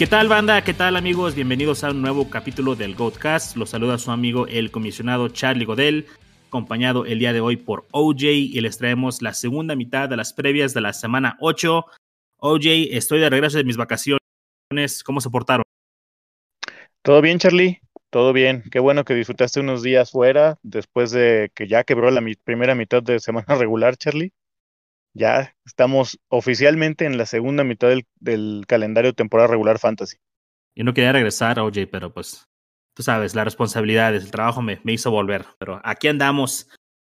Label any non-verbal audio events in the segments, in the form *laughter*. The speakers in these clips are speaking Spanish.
¿Qué tal banda? ¿Qué tal amigos? Bienvenidos a un nuevo capítulo del Goatcast. Los saluda su amigo el comisionado Charlie Godel, acompañado el día de hoy por OJ y les traemos la segunda mitad de las previas de la semana 8. OJ, estoy de regreso de mis vacaciones. ¿Cómo se portaron? Todo bien, Charlie. Todo bien. Qué bueno que disfrutaste unos días fuera después de que ya quebró la primera mitad de semana *laughs* regular, Charlie ya estamos oficialmente en la segunda mitad del, del calendario temporal regular fantasy. Yo no quería regresar, OJ, pero pues tú sabes, las responsabilidades, el trabajo me, me, hizo volver. Pero aquí andamos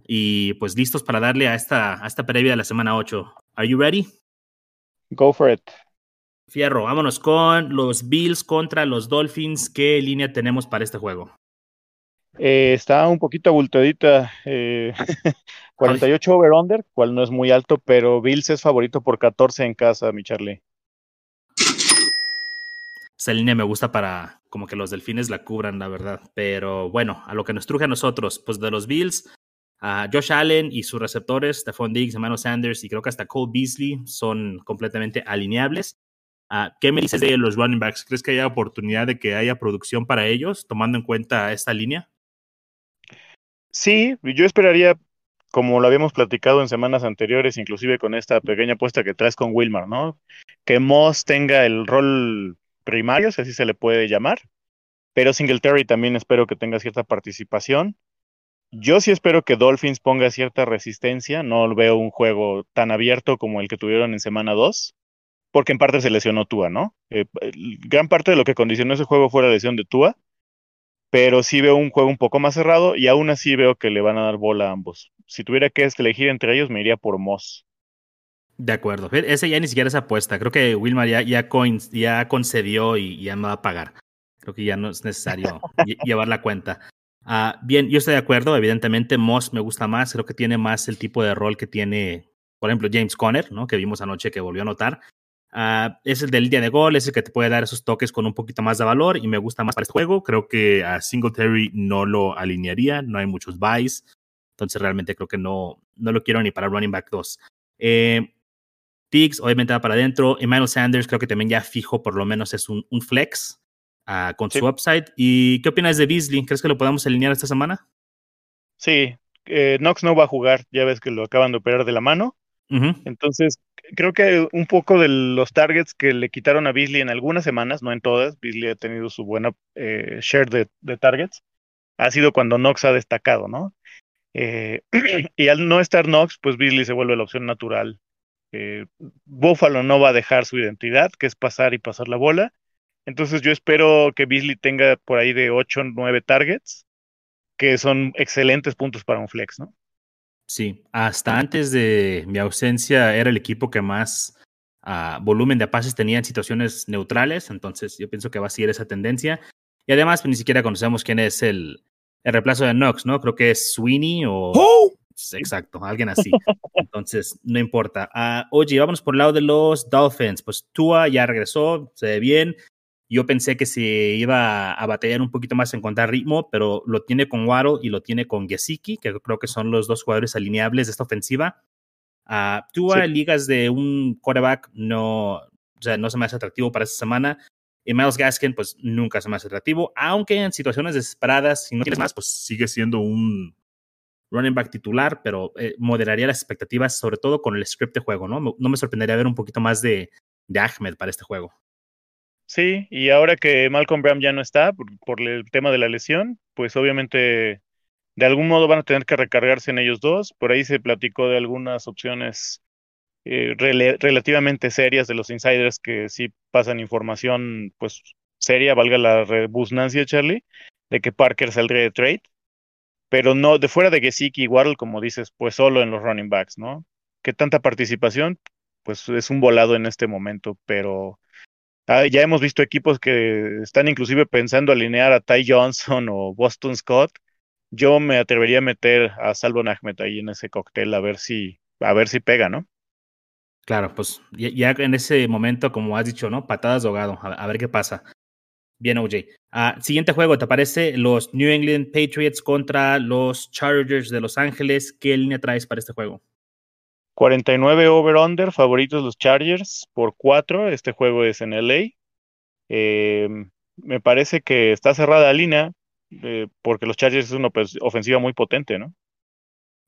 y pues listos para darle a esta, a esta previa de la semana 8. ¿Are you ready? Go for it. Fierro, vámonos con los Bills contra los Dolphins. ¿Qué línea tenemos para este juego? Eh, está un poquito abultadita. Eh, *laughs* 48 over-under, cual no es muy alto, pero Bills es favorito por 14 en casa, mi Charlie. Esa línea me gusta para como que los delfines la cubran, la verdad. Pero bueno, a lo que nos truje a nosotros, pues de los Bills, a Josh Allen y sus receptores, Stephon Diggs, Emmanuel Sanders y creo que hasta Cole Beasley son completamente alineables. Uh, ¿Qué me dices de los running backs? ¿Crees que haya oportunidad de que haya producción para ellos, tomando en cuenta esta línea? Sí, yo esperaría, como lo habíamos platicado en semanas anteriores, inclusive con esta pequeña apuesta que traes con Wilmar, ¿no? Que Moss tenga el rol primario, si así se le puede llamar, pero Singletary también espero que tenga cierta participación. Yo sí espero que Dolphins ponga cierta resistencia, no veo un juego tan abierto como el que tuvieron en semana 2, porque en parte se lesionó Tua, ¿no? Eh, gran parte de lo que condicionó ese juego fue la lesión de Tua, pero sí veo un juego un poco más cerrado y aún así veo que le van a dar bola a ambos. Si tuviera que elegir entre ellos, me iría por Moss. De acuerdo. Ese ya ni siquiera es apuesta. Creo que Wilmar ya, ya, ya concedió y ya me va a pagar. Creo que ya no es necesario *laughs* llevar la cuenta. Uh, bien, yo estoy de acuerdo. Evidentemente, Moss me gusta más. Creo que tiene más el tipo de rol que tiene, por ejemplo, James Conner, ¿no? que vimos anoche que volvió a notar. Uh, es el del día de gol, es el que te puede dar esos toques con un poquito más de valor y me gusta más para este juego. Creo que a Singletary no lo alinearía, no hay muchos buys, entonces realmente creo que no, no lo quiero ni para running back 2. Eh, Tiggs obviamente va para adentro. Emmanuel Sanders creo que también ya fijo, por lo menos es un, un flex uh, con sí. su upside. ¿Y qué opinas de Beasley? ¿Crees que lo podemos alinear esta semana? Sí, eh, Knox no va a jugar, ya ves que lo acaban de operar de la mano. Uh -huh. Entonces, creo que un poco de los targets que le quitaron a Beasley en algunas semanas, no en todas, Beasley ha tenido su buena eh, share de, targets, ha sido cuando Knox ha destacado, ¿no? Eh, *clears throat* y al no estar Knox, pues Beasley se vuelve la opción natural. Eh, Buffalo no va a dejar su identidad, que es pasar y pasar la bola. Entonces yo espero que Beasley tenga por ahí de 8 o 9 targets, que son excelentes puntos para un flex, ¿no? Sí, hasta antes de mi ausencia era el equipo que más uh, volumen de pases tenía en situaciones neutrales, entonces yo pienso que va a seguir esa tendencia. Y además, pues, ni siquiera conocemos quién es el, el reemplazo de Knox, ¿no? Creo que es Sweeney o... ¡Oh! Exacto, alguien así. Entonces, no importa. Uh, oye, vamos por el lado de los Dolphins. Pues Tua ya regresó, se ve bien. Yo pensé que se iba a batallar un poquito más en encontrar ritmo, pero lo tiene con Waddle y lo tiene con Gesicki, que creo que son los dos jugadores alineables de esta ofensiva. Uh, Tua, sí. ligas de un quarterback, no, o sea, no se me hace atractivo para esta semana. Y Miles Gaskin, pues nunca se me hace atractivo, aunque en situaciones desesperadas, si no tienes más, pues sigue siendo un running back titular, pero eh, moderaría las expectativas, sobre todo con el script de juego, ¿no? No me sorprendería ver un poquito más de, de Ahmed para este juego. Sí, y ahora que Malcolm Brown ya no está por, el tema de la lesión, pues obviamente de algún modo van a tener que recargarse en ellos dos. Por ahí se platicó de algunas opciones eh, rel relativamente serias de los insiders que sí pasan información pues seria, valga la rebusnancia, Charlie, de que Parker saldría de trade, pero no de fuera de Gesicki y Waddle, como dices, pues solo en los running backs, ¿no? ¿Qué tanta participación? Pues es un volado en este momento, pero Ah, ya hemos visto equipos que están inclusive pensando alinear a Ty Johnson o Boston Scott. Yo me atrevería a meter a Salvon Ahmed ahí en ese cóctel a ver si, a ver si pega, ¿no? Claro, pues ya, en ese momento, como has dicho, ¿no? Patadas de ahogado, a, ver qué pasa. Bien, OJ. Uh, siguiente juego, ¿te parece? Los New England Patriots contra los Chargers de Los Ángeles. ¿Qué línea traes para este juego? 49 over-under, favoritos los Chargers por 4. Este juego es en LA. Em, me parece que está cerrada la línea eh, porque los Chargers es una ofensiva muy potente, ¿no?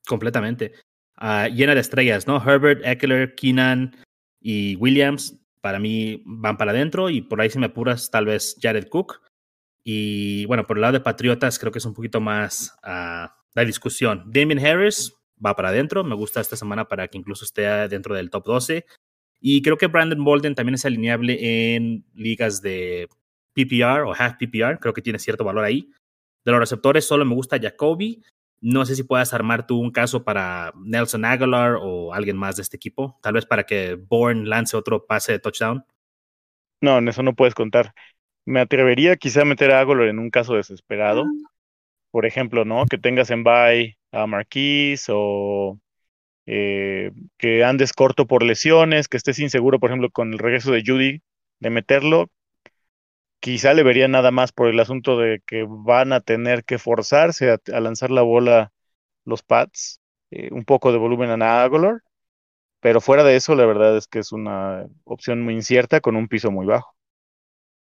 Completamente. Ah, llena de estrellas, ¿no? Herbert, Eckler, Keenan y Williams, para mí van para adentro y por ahí si me apuras tal vez Jared Cook. Y bueno, por el lado de Patriotas creo que es un poquito más uh, la discusión. Damien Harris va para adentro, me gusta esta semana para que incluso esté dentro del top 12. Y creo que Brandon Bolden también es alineable en ligas de PPR o half PPR, creo que tiene cierto valor ahí. De los receptores solo me gusta Jacoby. No sé si puedas armar tú un caso para Nelson Aguilar o alguien más de este equipo, tal vez para que Bourne lance otro pase de touchdown. No, en eso no puedes contar. Me atrevería quizá a meter a Aguilar en un caso desesperado. Ah. Por ejemplo, ¿no? Que tengas en bye a Marquise o eh, que andes corto por lesiones, que estés inseguro, por ejemplo, con el regreso de Judy, de meterlo, quizá le vería nada más por el asunto de que van a tener que forzarse a, lanzar la bola los Pats, eh, un poco de volumen a Aguilar, pero fuera de eso, la verdad es que es una opción muy incierta con un piso muy bajo.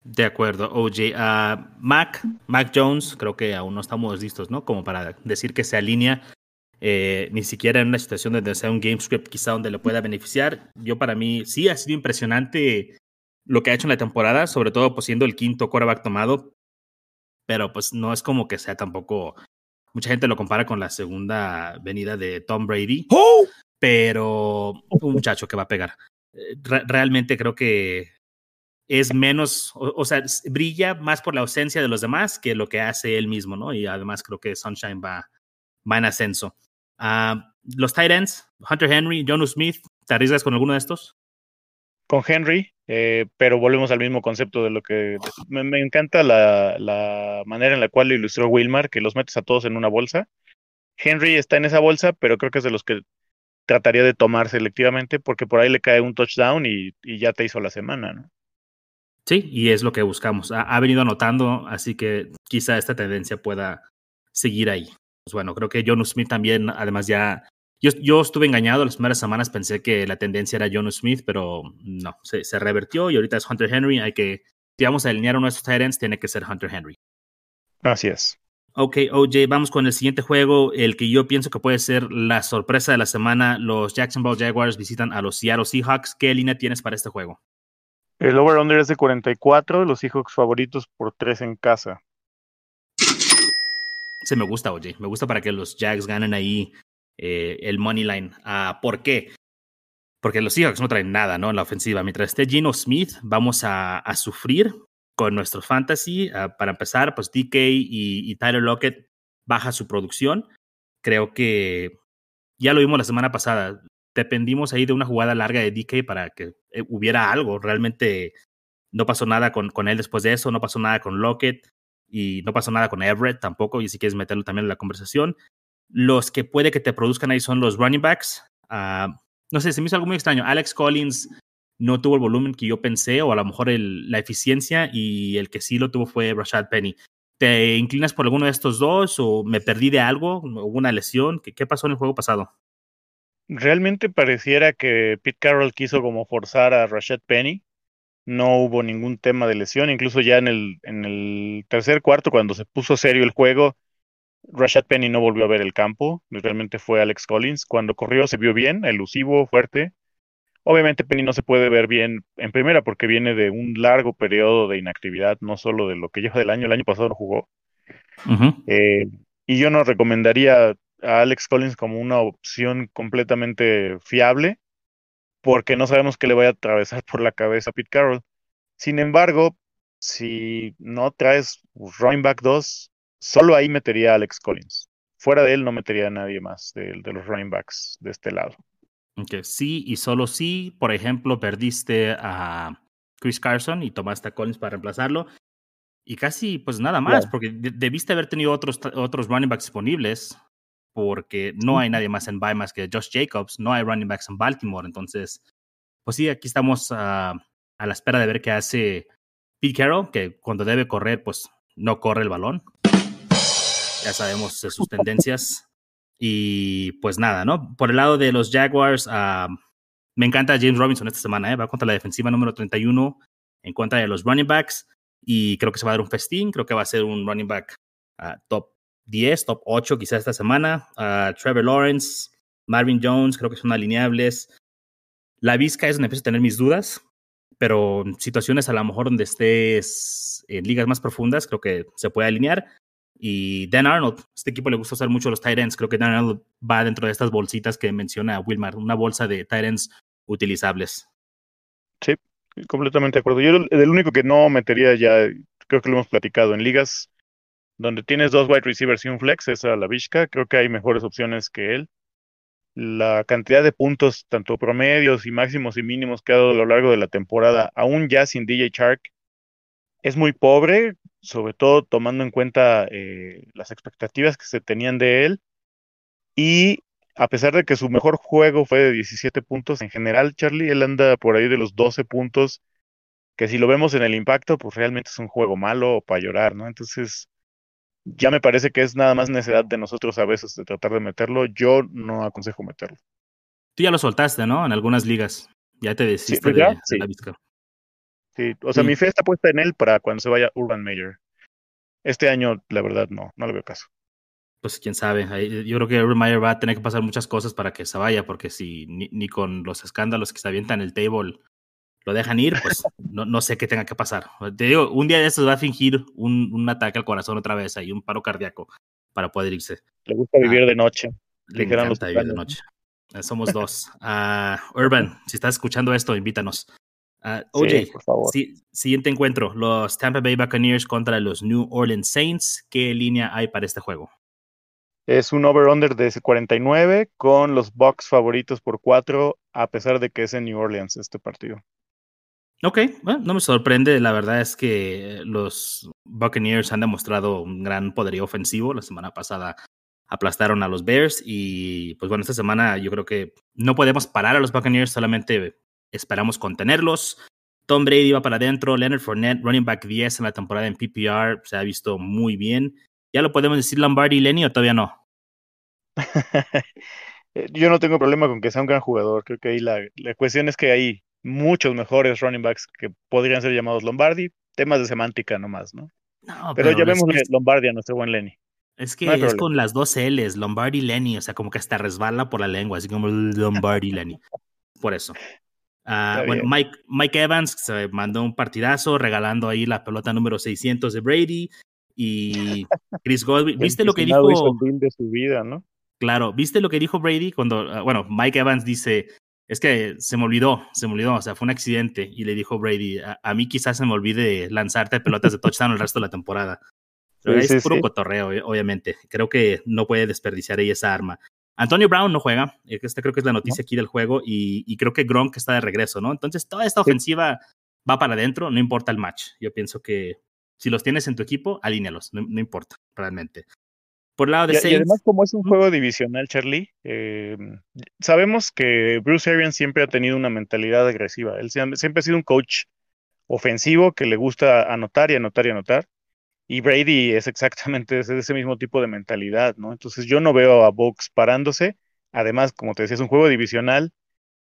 De acuerdo, OJ. Uh, Mac, Mac Jones, creo que aún no estamos listos, ¿no? Como para decir que se alinea, eh, ni siquiera en una situación donde sea un game script quizá donde le pueda beneficiar. Yo para mí sí ha sido impresionante lo que ha hecho en la temporada, sobre todo pues siendo el quinto quarterback tomado, pero pues no es como que sea tampoco... Mucha gente lo compara con la segunda venida de Tom Brady, ¡Oh! pero un muchacho que va a pegar. Eh, realmente creo que es menos, o, sea, brilla más por la ausencia de los demás que lo que hace él mismo, ¿no? Y además creo que Sunshine va, va en ascenso. Ah, los tight ends, Hunter Henry, Jonu Smith, ¿te arriesgas con alguno de estos? Con Henry, eh, pero volvemos al mismo concepto de lo que me, me encanta la, la, manera en la cual lo ilustró Wilmar, que los metes a todos en una bolsa. Henry está en esa bolsa, pero creo que es de los que trataría de tomar selectivamente porque por ahí le cae un touchdown y, y ya te hizo la semana, ¿no? Sí, y es lo que buscamos. Ha, venido anotando, así que quizá esta tendencia pueda seguir ahí. Pues bueno, creo que John Smith también, además ya... Yo, yo estuve engañado las primeras semanas, pensé que la tendencia era John Smith, pero no, se, se revertió y ahorita es Hunter Henry. Hay que, si vamos a alinear a nuestros Titans, tiene que ser Hunter Henry. Así es. Ok, OJ, vamos con el siguiente juego, el que yo pienso que puede ser la sorpresa de la semana. Los Jacksonville Jaguars visitan a los Seattle Seahawks. ¿Qué línea tienes para este juego? El over-under es de 44, los Seahawks favoritos por 3 en casa. Se me gusta, oye. Me gusta para que los Jags ganen ahí eh, el money line. Ah, ¿Por qué? Porque los Seahawks no traen nada, ¿no? En la ofensiva. Mientras esté Gino Smith, vamos a, sufrir con nuestro fantasy. Ah, para empezar, pues DK y, y Tyler Lockett baja su producción. Creo que ya lo vimos la semana pasada dependimos ahí de una jugada larga de DK para que eh, hubiera algo. Realmente no pasó nada con, con él después de eso, no pasó nada con Lockett y no pasó nada con Everett tampoco, y si quieres meterlo también en la conversación. Los que puede que te produzcan ahí son los running backs. Ah, no sé, se me hizo algo muy extraño. Alex Collins no tuvo el volumen que yo pensé, o a lo mejor la eficiencia, y el que sí lo tuvo fue Rashad Penny. ¿Te inclinas por alguno de estos dos o me perdí de algo? ¿Hubo una lesión? ¿Qué, qué pasó en el juego pasado? Realmente pareciera que Pete Carroll quiso como forzar a Rashad Penny. No hubo ningún tema de lesión, incluso ya en el, en el tercer cuarto, cuando se puso serio el juego, Rashad Penny no volvió a ver el campo, realmente fue Alex Collins. Cuando corrió se vio bien, elusivo, fuerte. Obviamente Penny no se puede ver bien en primera porque viene de un largo periodo de inactividad, no solo de lo que lleva del año, el año pasado no jugó. Eh, y yo no recomendaría a Alex Collins como una opción completamente fiable, porque no sabemos qué le vaya a atravesar por la cabeza a Pete Carroll. Sin embargo, si no traes running back 2, solo ahí metería a Alex Collins. Fuera de él no metería a nadie más de, de los running backs de este lado. Okay. Sí, y solo si, por ejemplo, perdiste a Chris Carson y tomaste a Collins para reemplazarlo. Y casi, pues nada más, porque debiste haber tenido otros, otros running backs disponibles porque no hay nadie más en bye más que Josh Jacobs, no hay running backs en Baltimore, entonces, pues sí, aquí estamos a la espera de ver qué hace Pete Carroll, que cuando debe correr, pues no corre el balón. Ya sabemos sus tendencias. Y pues nada, ¿no? Por el lado de los Jaguars, me encanta James Robinson esta semana, ¿eh? va contra la defensiva número 31 en contra de los running backs y creo que se va a dar un festín, creo que va a ser un running back uh, top 10, top 8 quizás esta semana. Trevor Lawrence, Marvin Jones, creo que son alineables. La Vizca es donde empiezo a tener mis dudas, pero situaciones a lo mejor donde estés en ligas más profundas, creo que se puede alinear. Y Dan Arnold, este equipo le gusta usar mucho los tight ends. Creo que Dan Arnold va dentro de estas bolsitas que menciona Wilmar, una bolsa de tight ends utilizables. Sí, completamente de acuerdo. Yo el único que no metería ya, creo que lo hemos platicado, en ligas donde tienes dos wide receivers y un flex, es a la Vizca. Creo que hay mejores opciones que él. La cantidad de puntos, tanto promedios y máximos y mínimos que ha dado a lo largo de la temporada, aún ya sin DJ Shark, es muy pobre, sobre todo tomando en cuenta eh, las expectativas que se tenían de él. Y a pesar de que su mejor juego fue de 17 puntos, en general, Charlie, él anda por ahí de los 12 puntos, que si lo vemos en el impacto, pues realmente es un juego malo para llorar, ¿no? Entonces, ya me parece que es nada más necesidad de nosotros a veces de tratar de meterlo. Yo no aconsejo meterlo. Tú ya lo soltaste, ¿no? En algunas ligas. Ya te desiste de, la vizca. Sí, o sea, mi fe está puesta en él para cuando se vaya Urban Meyer. Este año, la verdad, no, no le veo caso. Pues quién sabe. Yo creo que Urban Meyer va a tener que pasar muchas cosas para que se vaya, porque si ni, con los escándalos que se avientan en el table lo dejan ir, pues *laughs* no, no, sé qué tenga que pasar. Te digo, un día de estos va a fingir un, un ataque al corazón otra vez y un paro cardíaco para poder irse. Le gusta vivir ah, de noche. Le encanta vivir de noche. Eh, somos dos. Uh, Urban, si estás escuchando esto, invítanos. Uh, OJ, siguiente encuentro, los Tampa Bay Buccaneers contra los New Orleans Saints. ¿Qué línea hay para este juego? Es un over-under de 49 con los Bucks favoritos por 4, a pesar de que es en New Orleans este partido. Ok, bueno, no me sorprende. La verdad es que los Buccaneers han demostrado un gran poderío ofensivo. La semana pasada aplastaron a los Bears y pues bueno, esta semana yo creo que no podemos parar a los Buccaneers, solamente esperamos contenerlos. Tom Brady va para adentro, Leonard Fournette, running back 10 en la temporada en PPR, se ha visto muy bien. ¿Ya lo podemos decir Lombardi y Lenny o todavía no? *laughs* Yo no tengo problema con que sea un gran jugador, creo que ahí la, la cuestión es que hay muchos mejores running backs que podrían ser llamados Lombardi, temas de semántica nomás, ¿no? no pero, ya vemos Lombardi a nuestro buen Lenny. Es que es con las dos L's, Lombardi Lenny, o sea, como que hasta resbala por la lengua, así como Lombardi Lenny. Por eso. Ah, bueno, Mike, Mike Evans se mandó un partidazo regalando ahí la pelota número 600 de Brady y Chris Godwin. *laughs* ¿Viste lo que dijo? de su vida, ¿no? Claro, ¿viste lo que dijo Brady cuando, ah, bueno, Mike Evans dice, es que se me olvidó, se me olvidó, o sea, fue un accidente y le dijo Brady, a, mí quizás se me olvide lanzarte pelotas de touchdown el resto de la temporada. Pero es puro cotorreo, obviamente. Creo que no puede desperdiciar ahí esa arma. Antonio Brown no juega, esta creo que es la noticia aquí del juego, y, creo que Gronk está de regreso, ¿no? Entonces toda esta ofensiva va para adentro, no importa el match. Yo pienso que si los tienes en tu equipo, alínealos, no, no importa, realmente. Por lado de y, además, como es un juego divisional, Charlie, eh, sabemos que Bruce Arians siempre ha tenido una mentalidad agresiva. Él siempre ha sido un coach ofensivo que le gusta anotar y anotar y anotar. Y Brady es exactamente ese, ese mismo tipo de mentalidad, ¿no? Entonces yo no veo a Bucks parándose. Además, como te decía, es un juego divisional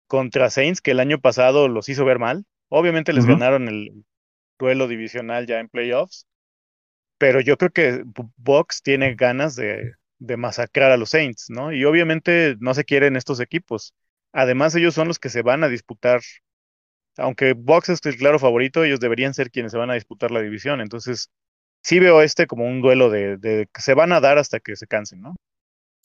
contra Saints que el año pasado los hizo ver mal. Obviamente les ganaron el duelo divisional ya en playoffs, pero yo creo que Bucks tiene ganas de, de masacrar a los Saints, ¿no? Y obviamente no se quieren estos equipos. Además, ellos son los que se van a disputar. Aunque Bucks es el claro favorito, ellos deberían ser quienes se van a disputar la división. Entonces, sí veo este como un duelo de, que se van a dar hasta que se cansen, ¿no?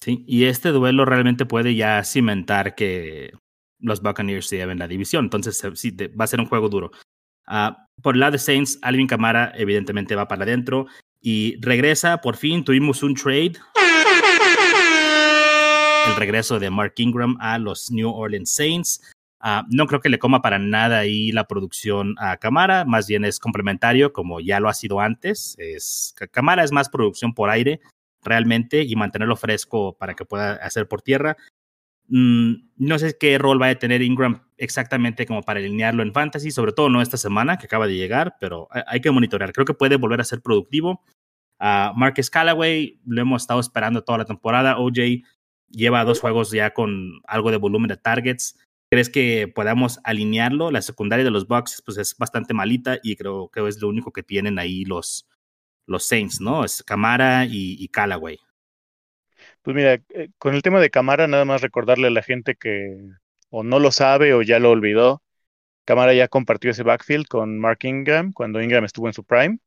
Sí, y este duelo realmente puede ya cimentar que los Buccaneers se lleven la división. Entonces, sí, va a ser un juego duro. Ah, por el lado de Saints, Alvin Camara evidentemente va para adentro y regresa. Por fin tuvimos un trade. El regreso de Mark Ingram a los New Orleans Saints. Ah, no creo que le coma para nada ahí la producción a Camara, más bien es complementario, como ya lo ha sido antes. Es, Camara es más producción por aire, realmente, y mantenerlo fresco para que pueda hacer por tierra. Mm, no sé qué rol va a tener Ingram exactamente como para alinearlo en fantasy, sobre todo no esta semana que acaba de llegar, pero hay que monitorear. Creo que puede volver a ser productivo. a Marcus Callaway lo hemos estado esperando toda la temporada. OJ lleva dos juegos ya con algo de volumen de targets ¿Crees que podamos alinearlo? La secundaria de los Bucks pues es bastante malita y creo que es lo único que tienen ahí los, los Saints, ¿no? Es Camara y, y Callaway. Pues mira, eh, con el tema de Camara, nada más recordarle a la gente que o no lo sabe o ya lo olvidó. Camara ya compartió ese backfield con Mark Ingram cuando Ingram estuvo en su prime.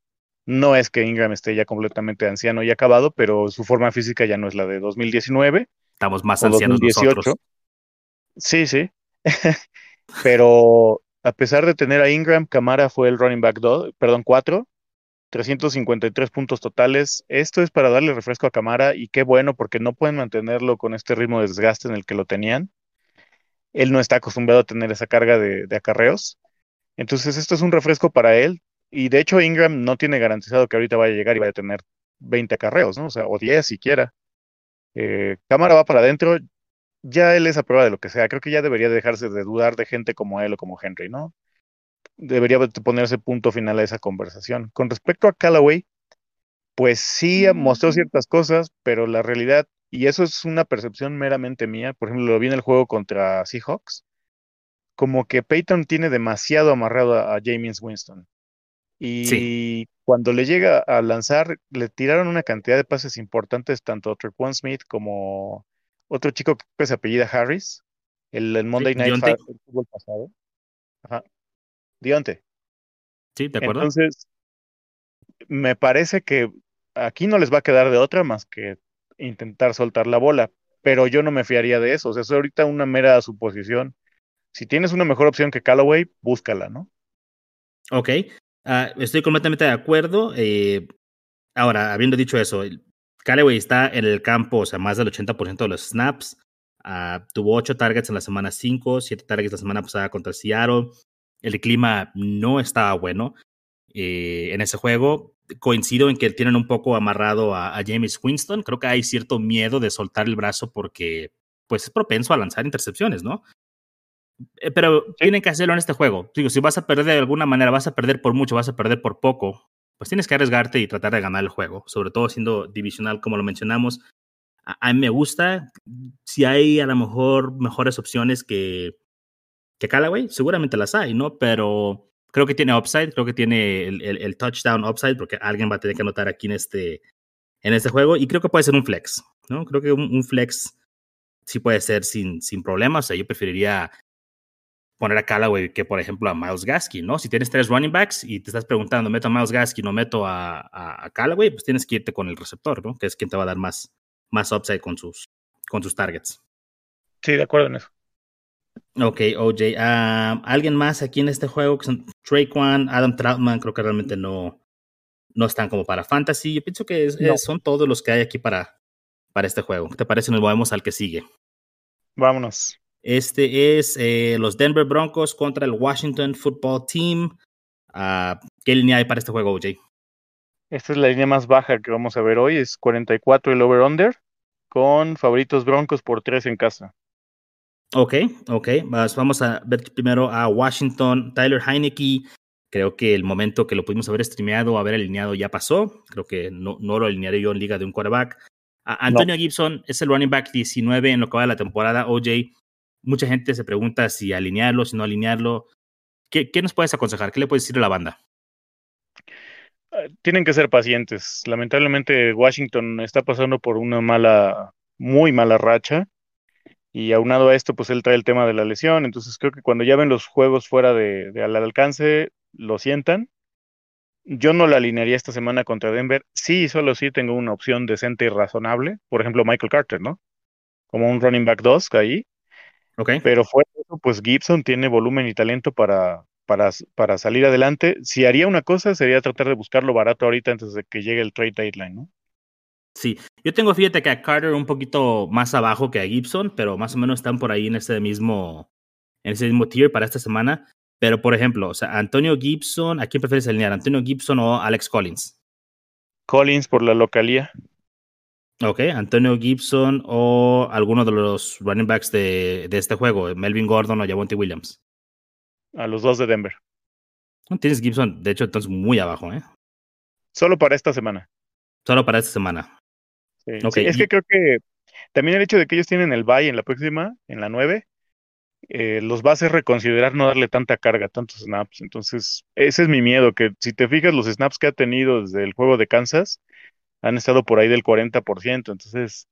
No es que Ingram esté ya completamente anciano y acabado, pero su forma física ya no es la de 2019. Estamos más ancianos 2018. nosotros. Sí, sí. *laughs* Pero a pesar de tener a Ingram, Camara fue el running back 2, perdón, 4, 353 puntos totales. Esto es para darle refresco a Camara y qué bueno porque no pueden mantenerlo con este ritmo de desgaste en el que lo tenían. Él no está acostumbrado a tener esa carga de, acarreos. Entonces esto es un refresco para él. Y de hecho Ingram no tiene garantizado que ahorita vaya a llegar y vaya a tener 20 acarreos, ¿no? O sea, o 10 siquiera. Eh, Cámara va para adentro, ya él es a prueba de lo que sea. Creo que ya debería dejarse de dudar de gente como él o como Henry, ¿no? Debería ponerse punto final a esa conversación. Con respecto a Callaway, pues sí mostró ciertas cosas, pero la realidad, y eso es una percepción meramente mía, por ejemplo, lo vi en el juego contra Seahawks, como que Peyton tiene demasiado amarrado a, James Winston. Y cuando le llega a lanzar, le tiraron una cantidad de pases importantes, tanto a Trequan Smith como otro chico que se apellida Harris, el, Monday Night Football pasado. Ajá. Dionte. Sí, ¿de acuerdo? Entonces, me parece que aquí no les va a quedar de otra más que intentar soltar la bola, pero yo no me fiaría de eso. O sea, es ahorita una mera suposición. Si tienes una mejor opción que Callaway, búscala, ¿no? Ok, ah, estoy completamente de acuerdo. Eh, ahora, habiendo dicho eso, Callaway está en el campo, o sea, más del 80% de los snaps. Uh, tuvo 8 targets en la semana 5, 7 targets la semana pasada contra Seattle. El clima no estaba bueno eh, en ese juego. Coincido en que tienen un poco amarrado a, a, James Winston. Creo que hay cierto miedo de soltar el brazo porque pues, es propenso a lanzar intercepciones, ¿no? Eh, pero tienen que hacerlo en este juego. Digo, si vas a perder de alguna manera, vas a perder por mucho, vas a perder por poco pues tienes que arriesgarte y tratar de ganar el juego, sobre todo siendo divisional como lo mencionamos. A, mí me gusta, si hay a lo mejor mejores opciones que, que Callaway, seguramente las hay, ¿no? Pero creo que tiene upside, creo que tiene el, touchdown upside, porque alguien va a tener que anotar aquí en este, en este juego, y creo que puede ser un flex, ¿no? Creo que un, flex sí puede ser sin, sin problemas, o sea, yo preferiría poner a Callaway que, por ejemplo, a Miles Gasky, ¿no? Si tienes tres running backs y te estás preguntando, ¿meto a Miles Gasky no meto a, a, Callaway? Pues tienes que irte con el receptor, ¿no? Que es quien te va a dar más, más upside con sus, con sus targets. Sí, de acuerdo en eso. Ok, OJ. Ah, ¿Alguien más aquí en este juego? Que son Traquan, Adam Troutman, creo que realmente no, no están como para fantasy. Yo pienso que son todos los que hay aquí para, para este juego. ¿Qué te parece? Nos movemos al que sigue. Vámonos. Este es eh, los Denver Broncos contra el Washington Football Team. Uh, ¿Qué línea hay para este juego, OJ? Esta es la línea más baja que vamos a ver hoy, es 44 el over-under, con favoritos Broncos por 3 en casa. Ok, ok, vamos a ver primero a Washington, Tyler Heineke. Creo que el momento que lo pudimos haber streameado, haber alineado ya pasó. Creo que no, no lo alinearé yo en liga de un quarterback. Antonio Gibson es el running back 19 en lo que va de la temporada. OJ, mucha gente se pregunta si alinearlo, si no alinearlo. ¿Qué, nos puedes aconsejar? ¿Qué le puedes decir a la banda? Ah, tienen que ser pacientes. Lamentablemente Washington está pasando por una mala, muy mala racha. Y aunado a esto, pues él trae el tema de la lesión. Entonces creo que cuando ya ven los juegos fuera de, al alcance, lo sientan. Yo no la alinearía esta semana contra Denver. Sí, solo sí tengo una opción decente y razonable. Por ejemplo, Michael Carter, ¿no? Como un running back 2 ahí. Pero fuera eso, pues Gibson tiene volumen y talento para, para, para salir adelante. Si haría una cosa, sería tratar de buscarlo barato ahorita antes de que llegue el trade deadline, ¿no? Sí, yo tengo, fíjate que a Carter un poquito más abajo que a Gibson, pero más o menos están por ahí en ese mismo, en ese mismo tier para esta semana. Pero, por ejemplo, o sea, Antonio Gibson, ¿a quién prefieres alinear? ¿Antonio Gibson o Alex Collins? Collins por la localía. Ok, Antonio Gibson o alguno de los running backs de, de este juego, Melvin Gordon o Javonte Williams. A los dos de Denver. No tienes Gibson, de hecho, entonces muy abajo, ¿eh? Solo para esta semana. Solo para esta semana. Sí, okay. es que creo que también el hecho de que ellos tienen el bye en la próxima, en la 9, eh, los va a hacer reconsiderar no darle tanta carga, tantos snaps. Entonces, ese es mi miedo, que si te fijas, los snaps que ha tenido desde el juego de Kansas han estado por ahí del 40%. Entonces,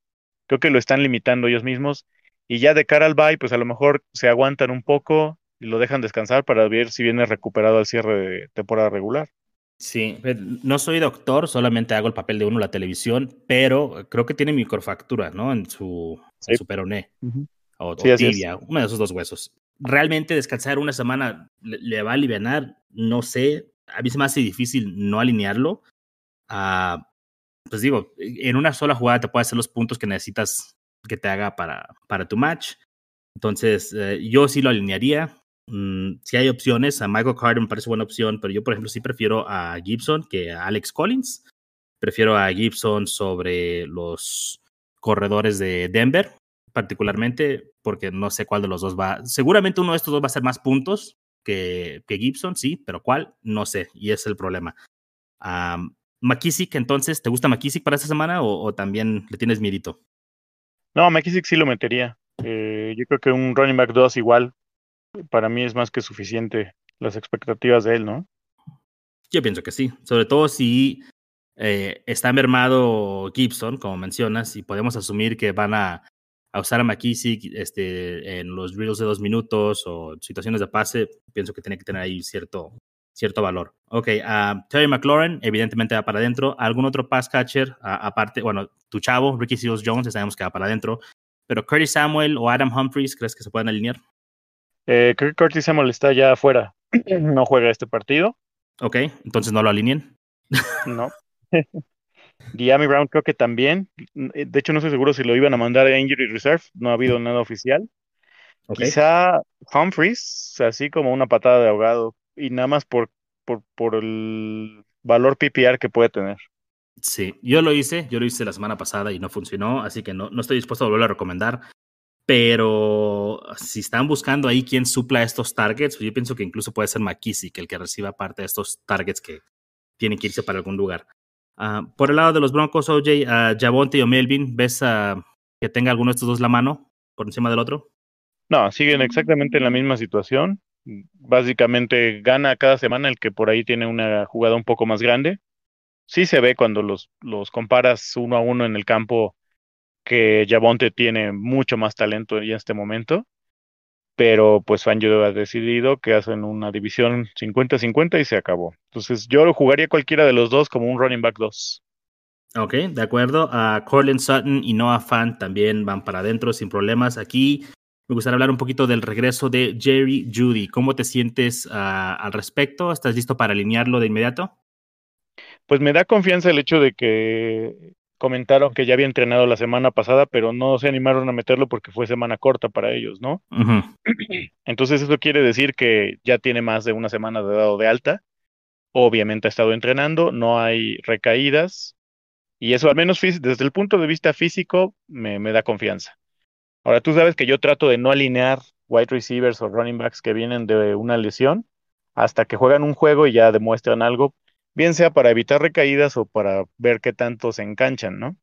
creo que lo están limitando ellos mismos. Y ya de cara al bye, pues a lo mejor se aguantan un poco y lo dejan descansar para ver si viene recuperado al cierre de temporada regular. Sí, no soy doctor, solamente hago el papel de uno en la televisión, pero creo que tiene microfractura, ¿no? En su, su peroné o, tibia, uno de esos dos huesos. Realmente descansar una semana le, va a aliviar, no sé, a mí se me hace difícil no alinearlo. Ah, pues digo, en una sola jugada te puede hacer los puntos que necesitas que te haga para, para tu match. Entonces, eh, yo sí lo alinearía. Mm, si hay opciones, a Michael Carter me parece buena opción, pero yo, por ejemplo, sí prefiero a Gibson que a Alex Collins. Prefiero a Gibson sobre los corredores de Denver, particularmente porque no sé cuál de los dos va. Seguramente uno de estos dos va a hacer más puntos que, que Gibson, sí, pero cuál, no sé, y es el problema. Um, McKissick, entonces, ¿te gusta McKissick para esta semana o, también le tienes miedito? No, McKissick sí lo metería. Eh, yo creo que un running back 2 igual para mí es más que suficiente las expectativas de él, ¿no? Yo pienso que sí, sobre todo si eh, está mermado Gibson, como mencionas, y podemos asumir que van a, usar a McKissick este, en los drills de dos minutos o situaciones de pase, pienso que tiene que tener ahí cierto, cierto valor. Ok, uh, Terry McLaurin, evidentemente va para adentro. ¿Algún otro pass catcher aparte? Bueno, tu chavo, Ricky Seals Jones, sabemos que va para adentro. Pero Curtis Samuel o Adam Humphries, ¿crees que se pueden alinear? Eh, creo que Curtis Samuel está ya afuera. *clears throat* no juega este partido. Ok, entonces no lo alineen. no. *laughs* Diami Brown creo que también. De hecho, no estoy seguro si lo iban a mandar a Injury Reserve. No ha habido nada oficial. Quizá Humphreys, así como una patada de ahogado. Y nada más por, por, por el valor PPR que puede tener. Sí, yo lo hice, yo lo hice la semana pasada y no funcionó, así que no, no estoy dispuesto a volverlo a recomendar. Pero si están buscando ahí quién supla estos targets, pues yo pienso que incluso puede ser McKissick el que reciba parte de estos targets que tienen que irse para algún lugar. Uh, por el lado de los Broncos, OJ, uh, Javonte o Melvin, ¿ves uh, que tenga alguno de estos dos la mano por encima del otro? No, siguen exactamente en la misma situación. Básicamente gana cada semana el que por ahí tiene una jugada un poco más grande. Sí se ve cuando los, los comparas uno a uno en el campo que Javonte tiene mucho más talento en este momento, pero pues Fangio ha decidido que hacen una división 50-50 y se acabó. Entonces yo lo jugaría cualquiera de los dos como un running back 2. Ok, de acuerdo. A Corlin Sutton y Noah Fan también van para adentro sin problemas. Aquí me gustaría hablar un poquito del regreso de Jerry Judy. ¿Cómo te sientes ah, al respecto? ¿Estás listo para alinearlo de inmediato? Pues me da confianza el hecho de que comentaron que ya había entrenado la semana pasada, pero no se animaron a meterlo porque fue semana corta para ellos, ¿no? *clears throat* Entonces eso quiere decir que ya tiene más de una semana de dado de alta. Obviamente ha estado entrenando, no hay recaídas y eso al menos desde el punto de vista físico me, me da confianza. Ahora tú sabes que yo trato de no alinear wide receivers o running backs que vienen de una lesión hasta que juegan un juego y ya demuestran algo bien sea para evitar recaídas o para ver qué tanto se enganchan, ¿no?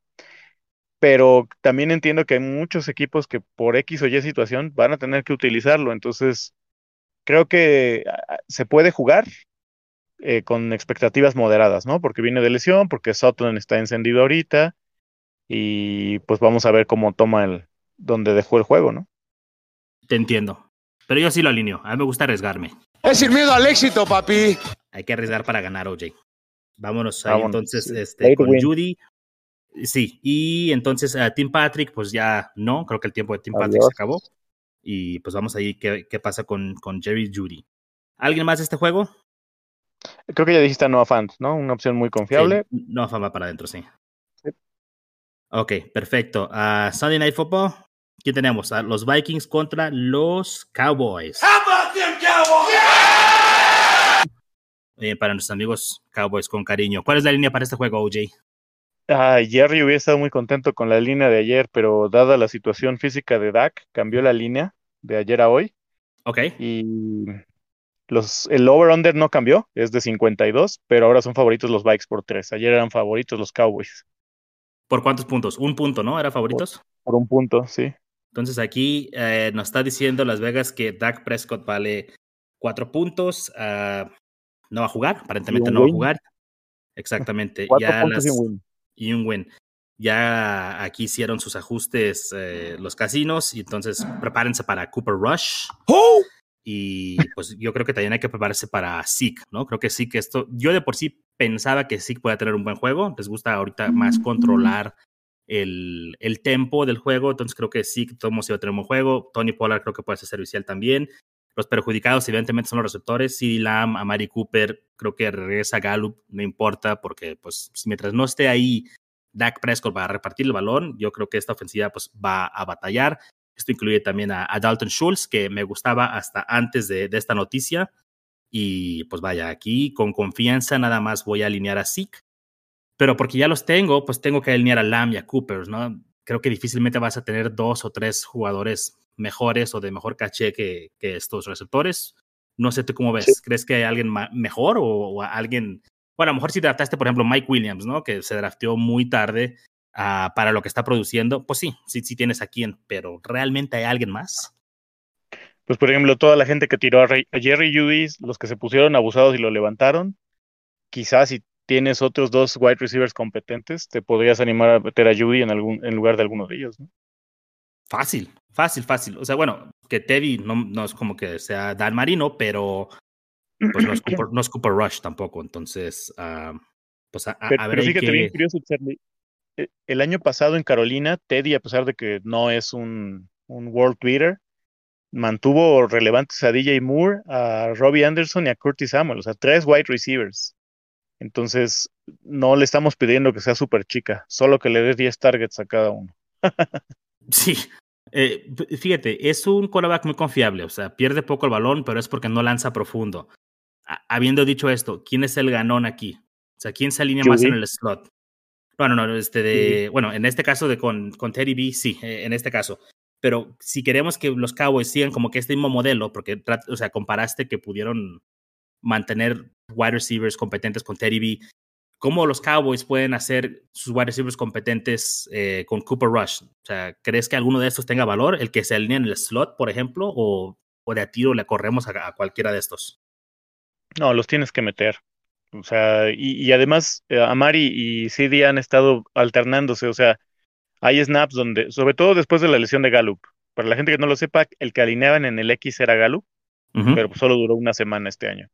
Pero también entiendo que hay muchos equipos que por X o Y situación van a tener que utilizarlo, entonces creo que ah, se puede jugar eh, con expectativas moderadas, ¿no? Porque viene de lesión, porque Sutton está encendido ahorita y pues vamos a ver cómo toma el, donde dejó el juego, ¿no? Te entiendo, pero yo sí lo alineo, a mí me gusta arriesgarme. Es ir miedo al éxito, papi. Hay que arriesgar para ganar, OJ. Vámonos ahí entonces este, con Judy. Sí, y entonces a Tim Patrick, pues ya no, creo que el tiempo de Tim Patrick se acabó. Y pues vamos ahí, ¿qué, qué pasa con, con Jerry Judy? ¿Alguien más de este juego? Creo que ya dijiste a Noah Fant, ¿no? Una opción muy confiable. Sí, Noah Fant va para adentro, sí. Ok, perfecto. Uh, Sunday Night Football, ¿quién tenemos? a los Vikings contra los Cowboys. Eh, para nuestros amigos Cowboys con cariño. ¿Cuál es la línea para este juego, OJ? Ah, Jerry hubiera estado muy contento con la línea de ayer, pero dada la situación física de Dak, cambió la línea de ayer a hoy. Ok. Y los, el over-under no cambió, es de 52, pero ahora son favoritos los Vikes por 3. Ayer eran favoritos los Cowboys. ¿Por cuántos puntos? Un punto, ¿no? ¿Era favoritos? por un punto, sí. Entonces aquí eh, nos está diciendo Las Vegas que Dak Prescott vale cuatro puntos. Uh, no va a jugar, aparentemente no va a jugar. *laughs* Exactamente. ya y un win. Y un win. Ya aquí hicieron sus ajustes eh, los casinos y entonces prepárense para Cooper Rush. ¡Oh! Y pues yo creo que también hay que prepararse para Zeke, ¿no? Creo que sí que esto, yo de por sí pensaba que Zeke puede tener un buen juego, les gusta ahorita más controlar el, el tempo del juego, entonces creo que sí, todo se va a tener un buen juego. Tony Pollard creo que puede ser servicial también. Los perjudicados, evidentemente, son los receptores. CD Lamb, Amari Cooper, creo que regresa Gallup, no importa, porque pues mientras no esté ahí Dak Prescott va a repartir el balón, yo creo que esta ofensiva pues va a batallar. Esto incluye también a, Dalton Schultz, que me gustaba hasta antes de, esta noticia. Y pues vaya, aquí con confianza nada más voy a alinear a Zeke pero porque ya los tengo, pues tengo que alinear a Lamb y a Cooper, ¿no? Creo que difícilmente vas a tener dos o tres jugadores mejores o de mejor caché que, que estos receptores. No sé tú cómo ves. ¿Crees que hay alguien mejor o, alguien... Bueno, a lo mejor si trataste, por ejemplo, Mike Williams, ¿no? Que se drafteó muy tarde uh, para lo que está produciendo. Pues sí, sí, sí tienes a quién, pero ¿realmente hay alguien más? Pues, por ejemplo, toda la gente que tiró a, Jerry Judy, los que se pusieron abusados y lo levantaron, quizás si tienes otros dos wide receivers competentes, te podrías animar a meter a Judy en, algún, en lugar de alguno de ellos, ¿no? Fácil, fácil, fácil. O sea, bueno, que Teddy no, no es como que sea Dan Marino, pero pues no es *clears throat* Cooper, no es Cooper Rush tampoco. Entonces, uh, pues a, pero, ver. Pero fíjate, que... bien curioso, Charlie. E, el año pasado en Carolina, Teddy, a pesar de que no es un, un world beater, mantuvo relevantes a DJ Moore, a Robbie Anderson y a Curtis Samuel, o sea, tres wide receivers. Entonces, no le estamos pidiendo que sea súper chica, solo que le dé 10 targets a cada uno. *laughs* sí. Eh, fíjate, es un quarterback muy confiable, o sea, pierde poco el balón, pero es porque no lanza profundo. habiendo dicho esto, ¿quién es el ganón aquí? O sea, ¿quién se alinea más en el slot? Bueno, no, este de, bueno, en este caso de con, con Teddy B, sí, eh, en este caso. Pero si queremos que los Cowboys sigan como que este mismo modelo, porque, o sea, comparaste que pudieron mantener wide receivers competentes con Teddy B. ¿Cómo los Cowboys pueden hacer sus wide receivers competentes eh, con Cooper Rush? O sea, ¿crees que alguno de estos tenga valor? ¿El que se alinea en el slot, por ejemplo? ¿O, o de a tiro le corremos a, cualquiera de estos? No, los tienes que meter. O sea, y, además, eh, Amari y CD han estado alternándose. O sea, hay snaps donde, sobre todo después de la lesión de Gallup. Para la gente que no lo sepa, el que alineaban en el X era Gallup, pero solo duró una semana este año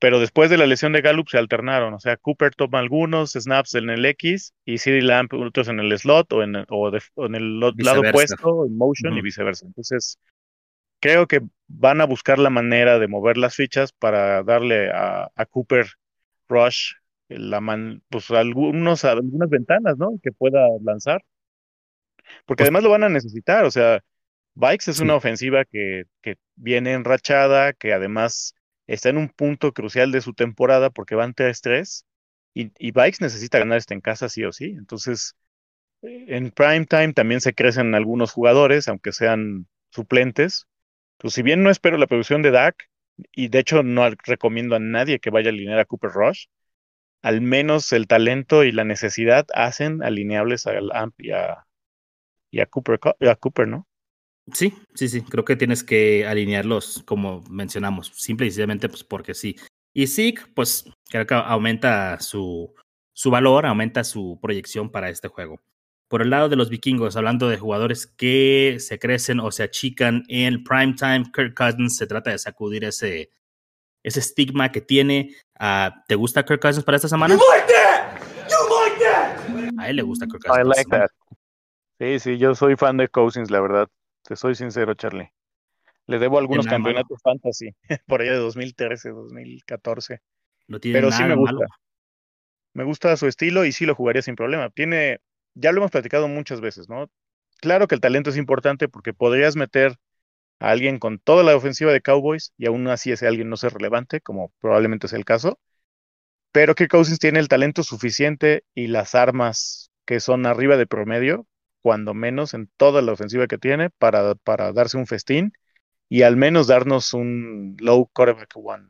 pero después de la lesión de Gallup se alternaron, o sea, Cooper toma algunos snaps en el X y CD Lamp otros en el slot o en, o en el lado opuesto, en motion y viceversa. Entonces, creo que van a buscar la manera de mover las fichas para darle a, Cooper Rush la man, pues algunos, algunas ventanas, ¿no? Que pueda lanzar. Porque pues además lo van a necesitar, o sea, Bikes es una ofensiva que, que viene enrachada, que además está en un punto crucial de su temporada porque van 3-3 y, y, Bikes necesita ganar este en casa sí o sí. Entonces, en prime time también se crecen algunos jugadores, aunque sean suplentes. Pues si bien no espero la producción de Dak, y de hecho no recomiendo a nadie que vaya a alinear a Cooper Rush, al menos el talento y la necesidad hacen alineables al AMP y a, a a Cooper, ¿no? Sí, sí, sí. Creo que tienes que alinearlos como mencionamos, simple y sencillamente pues porque sí. Y Zeke, pues creo que aumenta su, su valor, aumenta su proyección para este juego. Por el lado de los vikingos, hablando de jugadores que se crecen o se achican en prime time, Kirk Cousins se trata de sacudir ese, ese estigma que tiene. Uh, ¿Te gusta Kirk Cousins para esta semana? You like that? You like that? A él le gusta Kirk Cousins. I like that. Sí, sí, yo soy fan de Cousins, la verdad. Te soy sincero, Charlie. Le debo algunos campeonatos fantasy, *laughs* por allá de 2013, 2014. No tiene Pero sí me gusta. Me gusta su estilo y sí lo jugaría sin problema. Tiene, ya lo hemos platicado muchas veces, ¿no? Claro que el talento es importante porque podrías meter a alguien con toda la ofensiva de Cowboys y aún así ese alguien no sea relevante, como probablemente es el caso. Pero que Cousins tiene el talento suficiente y las armas que son arriba de promedio cuando menos en toda la ofensiva que tiene para, para darse un festín y al menos darnos un low quarterback one.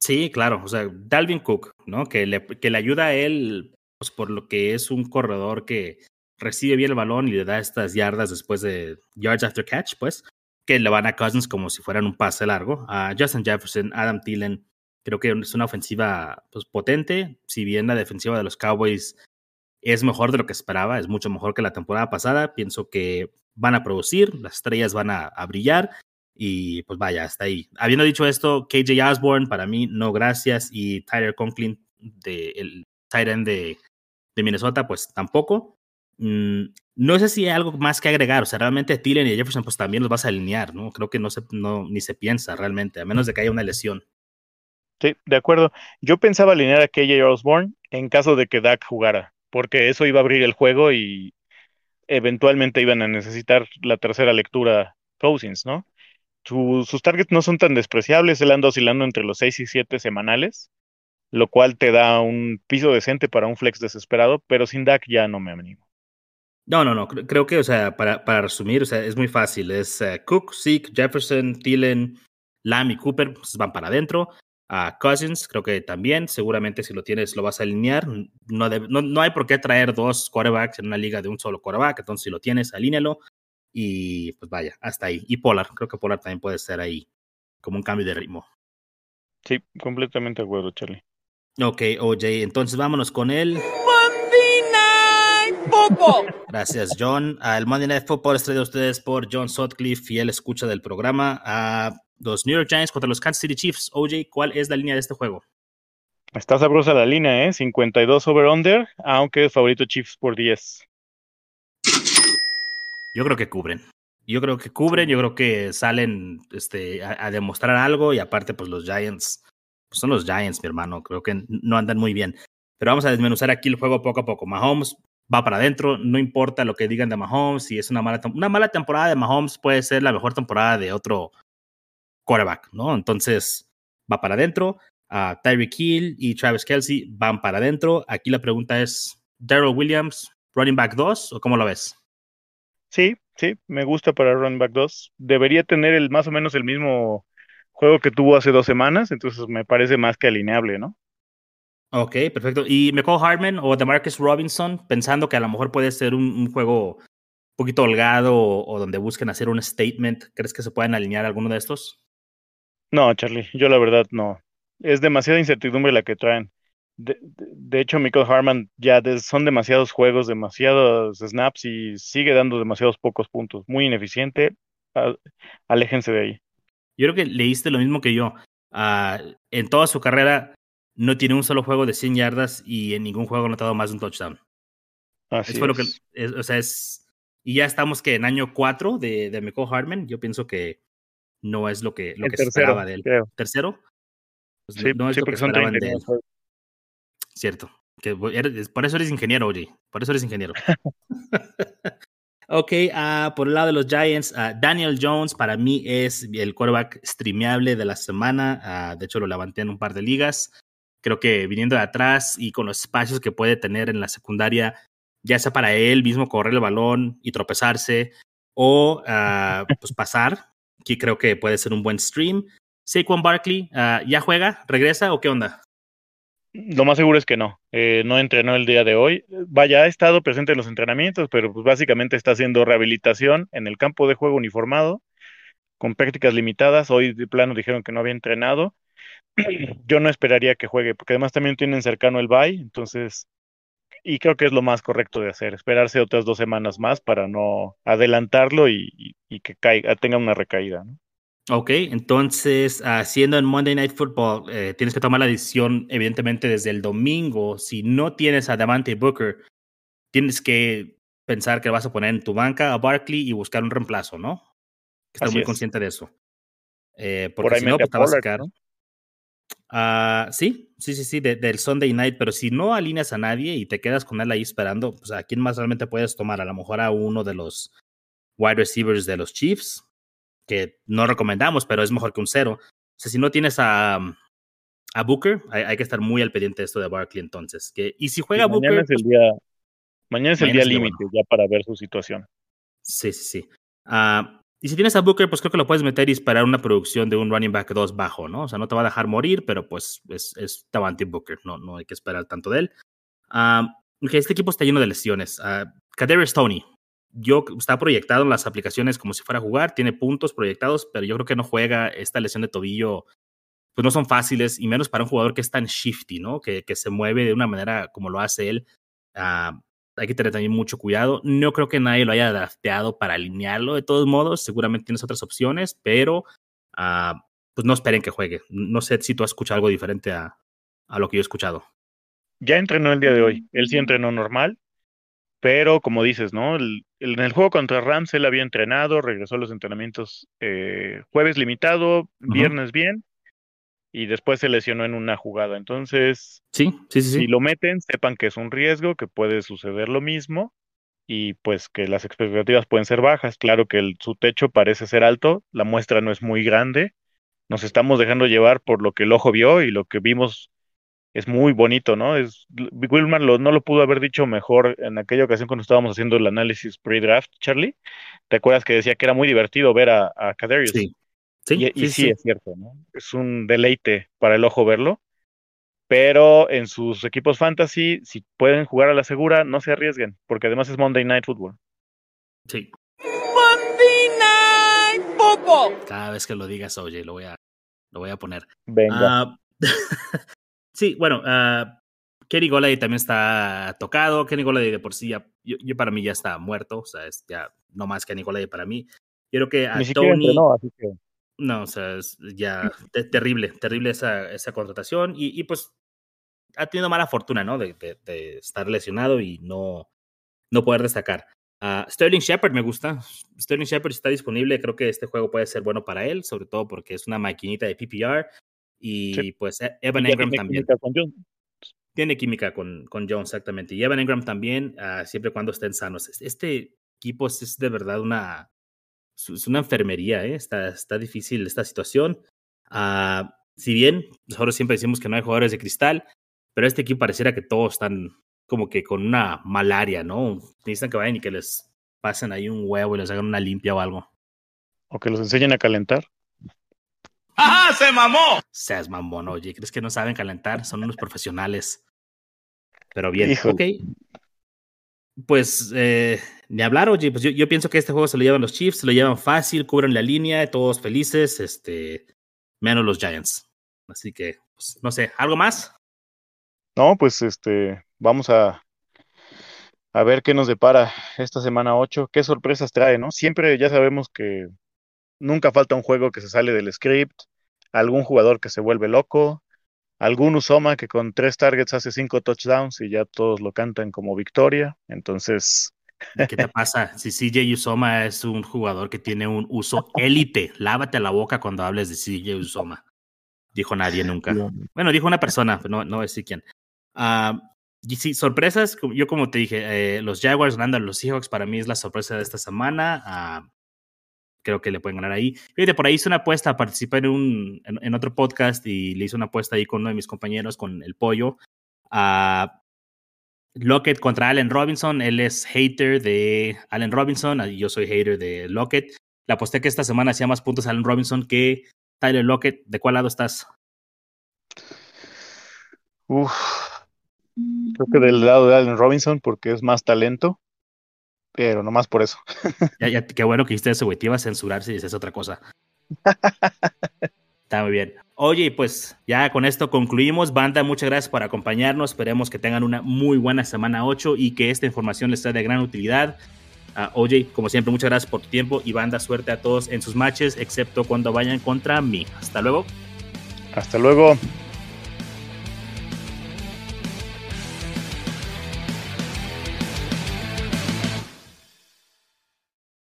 Sí, claro, o sea, Dalvin Cook, ¿no? Que le, que le ayuda a él, pues por lo que es un corredor que recibe bien el balón y le da estas yardas después de yards after catch, pues, que le van a Cousins como si fueran un pase largo. A Justin Jefferson, Adam Thielen, creo que es una ofensiva pues, potente, si bien la defensiva de los Cowboys es mejor de lo que esperaba, es mucho mejor que la temporada pasada, pienso que van a producir, las estrellas van a, brillar y pues vaya, hasta ahí. Habiendo dicho esto, KJ Osborne, para mí, no gracias, y Tyler Conklin, de, el tight de, Minnesota, pues tampoco. Mm, no sé si hay algo más que agregar, o sea, realmente Thielen y Jefferson pues también los vas a alinear, ¿no? Creo que no se, ni se piensa realmente, a menos de que haya una lesión. Sí, de acuerdo. Yo pensaba alinear a KJ Osborne en caso de que Dak jugara, porque eso iba a abrir el juego y eventualmente iban a necesitar la tercera lectura Cousins, ¿no? sus targets no son tan despreciables, él anda oscilando entre los 6 y 7 semanales, lo cual te da un piso decente para un flex desesperado, pero sin Dak ya no me animo. No, no, no. Creo que, o sea, para, para resumir, o sea, es muy fácil. Es eh, Cook, Zeke, Jefferson, Thielen, Lamb y Cooper pues, van para adentro. A Cousins, creo que también. Seguramente si lo tienes, lo vas a alinear. No, no, hay por qué traer dos quarterbacks en una liga de un solo quarterback. Entonces, si lo tienes, alínealo. Y pues vaya, hasta ahí. Y Polar, creo que Polar también puede ser ahí como un cambio de ritmo. Sí, completamente de acuerdo, Charlie. Ok, OJ, entonces vámonos con él. *laughs* Gracias, John. El Monday Night Football es traído a ustedes por John Sutcliffe, fiel escucha del programa. A los New York Giants contra los Kansas City Chiefs. OJ, ¿cuál es la línea de este juego? Está sabrosa la línea, ¿eh? 52 over-under, aunque es favorito Chiefs por 10. Yo creo que cubren. Yo creo que cubren, yo creo que salen este, a, demostrar algo y aparte, pues los Giants, pues, son los Giants, mi hermano. Creo que no andan muy bien. Pero vamos a desmenuzar aquí el juego poco a poco. Mahomes va para adentro, no importa lo que digan de Mahomes, si es una mala, una mala temporada de Mahomes puede ser la mejor temporada de otro quarterback, ¿no? Entonces va para adentro, a Tyreek Hill y Travis Kelsey van para adentro. Aquí la pregunta es, ¿Daryl Williams, running back 2 o cómo lo ves? Sí, sí, me gusta para running back 2. Debería tener el, más o menos el mismo juego que tuvo hace dos semanas, entonces me parece más que alineable, ¿no? Ok, perfecto. ¿Y Michael Hartman o DeMarcus Robinson, pensando que a lo mejor puede ser un, juego un poquito holgado o, donde busquen hacer un statement, ¿crees que se pueden alinear alguno de estos? No, Charlie, yo la verdad no. Es demasiada incertidumbre la que traen. De, hecho, Michael Harman ya son demasiados juegos, demasiados snaps y sigue dando demasiados pocos puntos. Muy ineficiente. aléjense de ahí. Yo creo que leíste lo mismo que yo. Ah, en toda su carrera no tiene un solo juego de 100 yardas y en ningún juego ha anotado más de un touchdown. Así es. Lo que, o sea, es, y ya estamos que en año 4 de, de Michael Hartman, yo pienso que no es lo que, lo que se esperaba de él. ¿Tercero? Pues sí, no es lo que esperaban de él. Cierto. Que por eso eres ingeniero, oye. Por eso eres ingeniero. *laughs* ok, uh, por el lado de los Giants, uh, Daniel Jones para mí es el quarterback streameable de la semana. Uh, de hecho, lo levanté en un par de ligas. Creo que viniendo de atrás y con los espacios que puede tener en la secundaria, ya sea para él mismo correr el balón y tropezarse o pues pasar, que creo que puede ser un buen stream. Saquon Barkley, ah, ¿ya juega? ¿Regresa o qué onda? Lo más seguro es que no. Eh, no entrenó el día de hoy. Vaya, ha estado presente en los entrenamientos, pero pues básicamente está haciendo rehabilitación en el campo de juego uniformado, con prácticas limitadas. Hoy de plano dijeron que no había entrenado *clears throat* yo no esperaría que juegue, porque además también tienen cercano el bye, entonces, y creo que es lo más correcto de hacer, esperarse otras dos semanas más para no adelantarlo y, que caiga, tenga una recaída. ¿no? Ok, entonces, haciendo en Monday Night Football, eh, tienes que tomar la decisión, evidentemente, desde el domingo. Si no tienes a Davante Booker, tienes que pensar que vas a poner en tu banca a Barkley y buscar un reemplazo, ¿no? Estás muy consciente de eso. Eh, porque si no, pues te vas a sacar. Ah, sí, sí, sí, sí, del Sunday night, pero si no alineas a nadie y te quedas con él ahí esperando, pues a quién más realmente puedes tomar, a lo mejor a uno de los wide receivers de los Chiefs, que no recomendamos, pero es mejor que un cero. O sea, si no tienes a, a Booker, hay, que estar muy al pendiente de esto de Barkley entonces. Que, y si juega Booker... Mañana es el día, mañana es el día límite ya para ver su situación. Sí, sí, sí. Uh, y si tienes a Booker, pues creo que lo puedes meter y esperar una producción de un running back 2 bajo, ¿no? O sea, no te va a dejar morir, pero pues es, es Booker, no, no hay que esperar tanto de él. Uh, este equipo está lleno de lesiones. Uh, Kadarius Tony, yo está proyectado en las aplicaciones como si fuera a jugar, tiene puntos proyectados, pero yo creo que no juega esta lesión de tobillo, pues no son fáciles, y menos para un jugador que es tan shifty, ¿no? Que, que se mueve de una manera como lo hace él. Uh, hay que tener también mucho cuidado. No creo que nadie lo haya drafteado para alinearlo de todos modos. Seguramente tienes otras opciones, pero uh, pues no esperen que juegue. No sé si tú has escuchado algo diferente a, a lo que yo he escuchado. Ya entrenó el día de hoy. Él sí entrenó normal, pero como dices, ¿no? El, en el juego contra Rams él había entrenado, regresó a los entrenamientos eh, jueves limitado, viernes uh -huh. bien, y después se lesionó en una jugada. Entonces, sí, sí, sí, si lo meten, sepan que es un riesgo, que puede suceder lo mismo y pues que las expectativas pueden ser bajas. Claro que el, su techo parece ser alto, la muestra no es muy grande. Nos estamos dejando llevar por lo que el ojo vio y lo que vimos es muy bonito, ¿no? Es, Wilmar lo, no lo pudo haber dicho mejor en aquella ocasión cuando estábamos haciendo el análisis pre-draft, Charlie. ¿Te acuerdas que decía que era muy divertido ver a, a? Sí. Sí, y, y sí, sí, es cierto, ¿no? Es un deleite para el ojo verlo. Pero en sus equipos fantasy, si pueden jugar a la segura, no se arriesguen, porque además es Monday Night Football. Sí. Monday Night Football. Cada vez que lo digas, oye, lo voy a, lo voy a poner. Venga. Uh, *laughs* sí, bueno, uh, Kenny Golay también está tocado. Kenny Golay de por sí, ya, yo, yo, para mí ya está muerto. O sea, es ya no más Kenny Golay para mí. Yo creo que a Ni Tony. Entrenó, así que... No, o sea, es ya te terrible, terrible esa, esa contratación. Y, y, pues ha tenido mala fortuna, ¿no? De, de, de estar lesionado y no, no poder destacar. Uh, Sterling Shepard me gusta. Sterling Shepard está disponible. Creo que este juego puede ser bueno para él, sobre todo porque es una maquinita de PPR. Y sí. pues Evan Engram también. Tiene química con, con Jones, exactamente. Y Evan Engram también, uh, siempre cuando estén sanos. Este equipo es, es de verdad una, es una enfermería, ¿eh? está, está difícil esta situación. Uh, si bien nosotros siempre decimos que no hay jugadores de cristal, pero este equipo pareciera que todos están como que con una malaria, ¿no? Necesitan que vayan y que les pasen ahí un huevo y les hagan una limpia o algo. O que los enseñen a calentar. ¡Ajá! ¡Se mamó! Seas mamón, oye, ¿crees que no saben calentar? Son unos profesionales. Pero bien, Hijo. ok. Pues eh, ni hablar, oye, pues yo, pienso que este juego se lo llevan los Chiefs, se lo llevan fácil, cubren la línea, todos felices, este, menos los Giants. Así que, pues, no sé, ¿algo más? No, pues este, vamos a, a ver qué nos depara esta semana 8, qué sorpresas trae, ¿no? Siempre ya sabemos que nunca falta un juego que se sale del script, algún jugador que se vuelve loco, algún Usoma que con tres targets hace cinco touchdowns y ya todos lo cantan como victoria. Entonces. ¿Qué te pasa? Si CJ Usoma es un jugador que tiene un uso élite, lávate la boca cuando hables de CJ Usoma. Dijo nadie nunca. Bueno, dijo una persona, pero no, no voy a decir quién. Uh, y sí, sorpresas, yo como te dije, eh, los Jaguars ganando a los Seahawks para mí es la sorpresa de esta semana. Uh, creo que le pueden ganar ahí. Fíjate, por ahí hice una apuesta, participé en, un, en, otro podcast y le hice una apuesta ahí con uno de mis compañeros, con el pollo. Uh, Lockett contra Allen Robinson, él es hater de Allen Robinson, yo soy hater de Lockett. Le aposté que esta semana hacía más puntos a Allen Robinson que Tyler Lockett. ¿De cuál lado estás? Creo que del lado de Allen Robinson porque es más talento pero nomás por eso. *laughs* ya, ya, qué bueno que hiciste eso, güey. Te iba a censurar si dices otra cosa. *laughs* Está muy bien. Oye, pues ya con esto concluimos. Banda, muchas gracias por acompañarnos. Esperemos que tengan una muy buena semana 8 y que esta información les sea de gran utilidad. Uh, oye, como siempre, muchas gracias por tu tiempo y banda, suerte a todos en sus matches, excepto cuando vayan contra mí. Hasta luego. Hasta luego.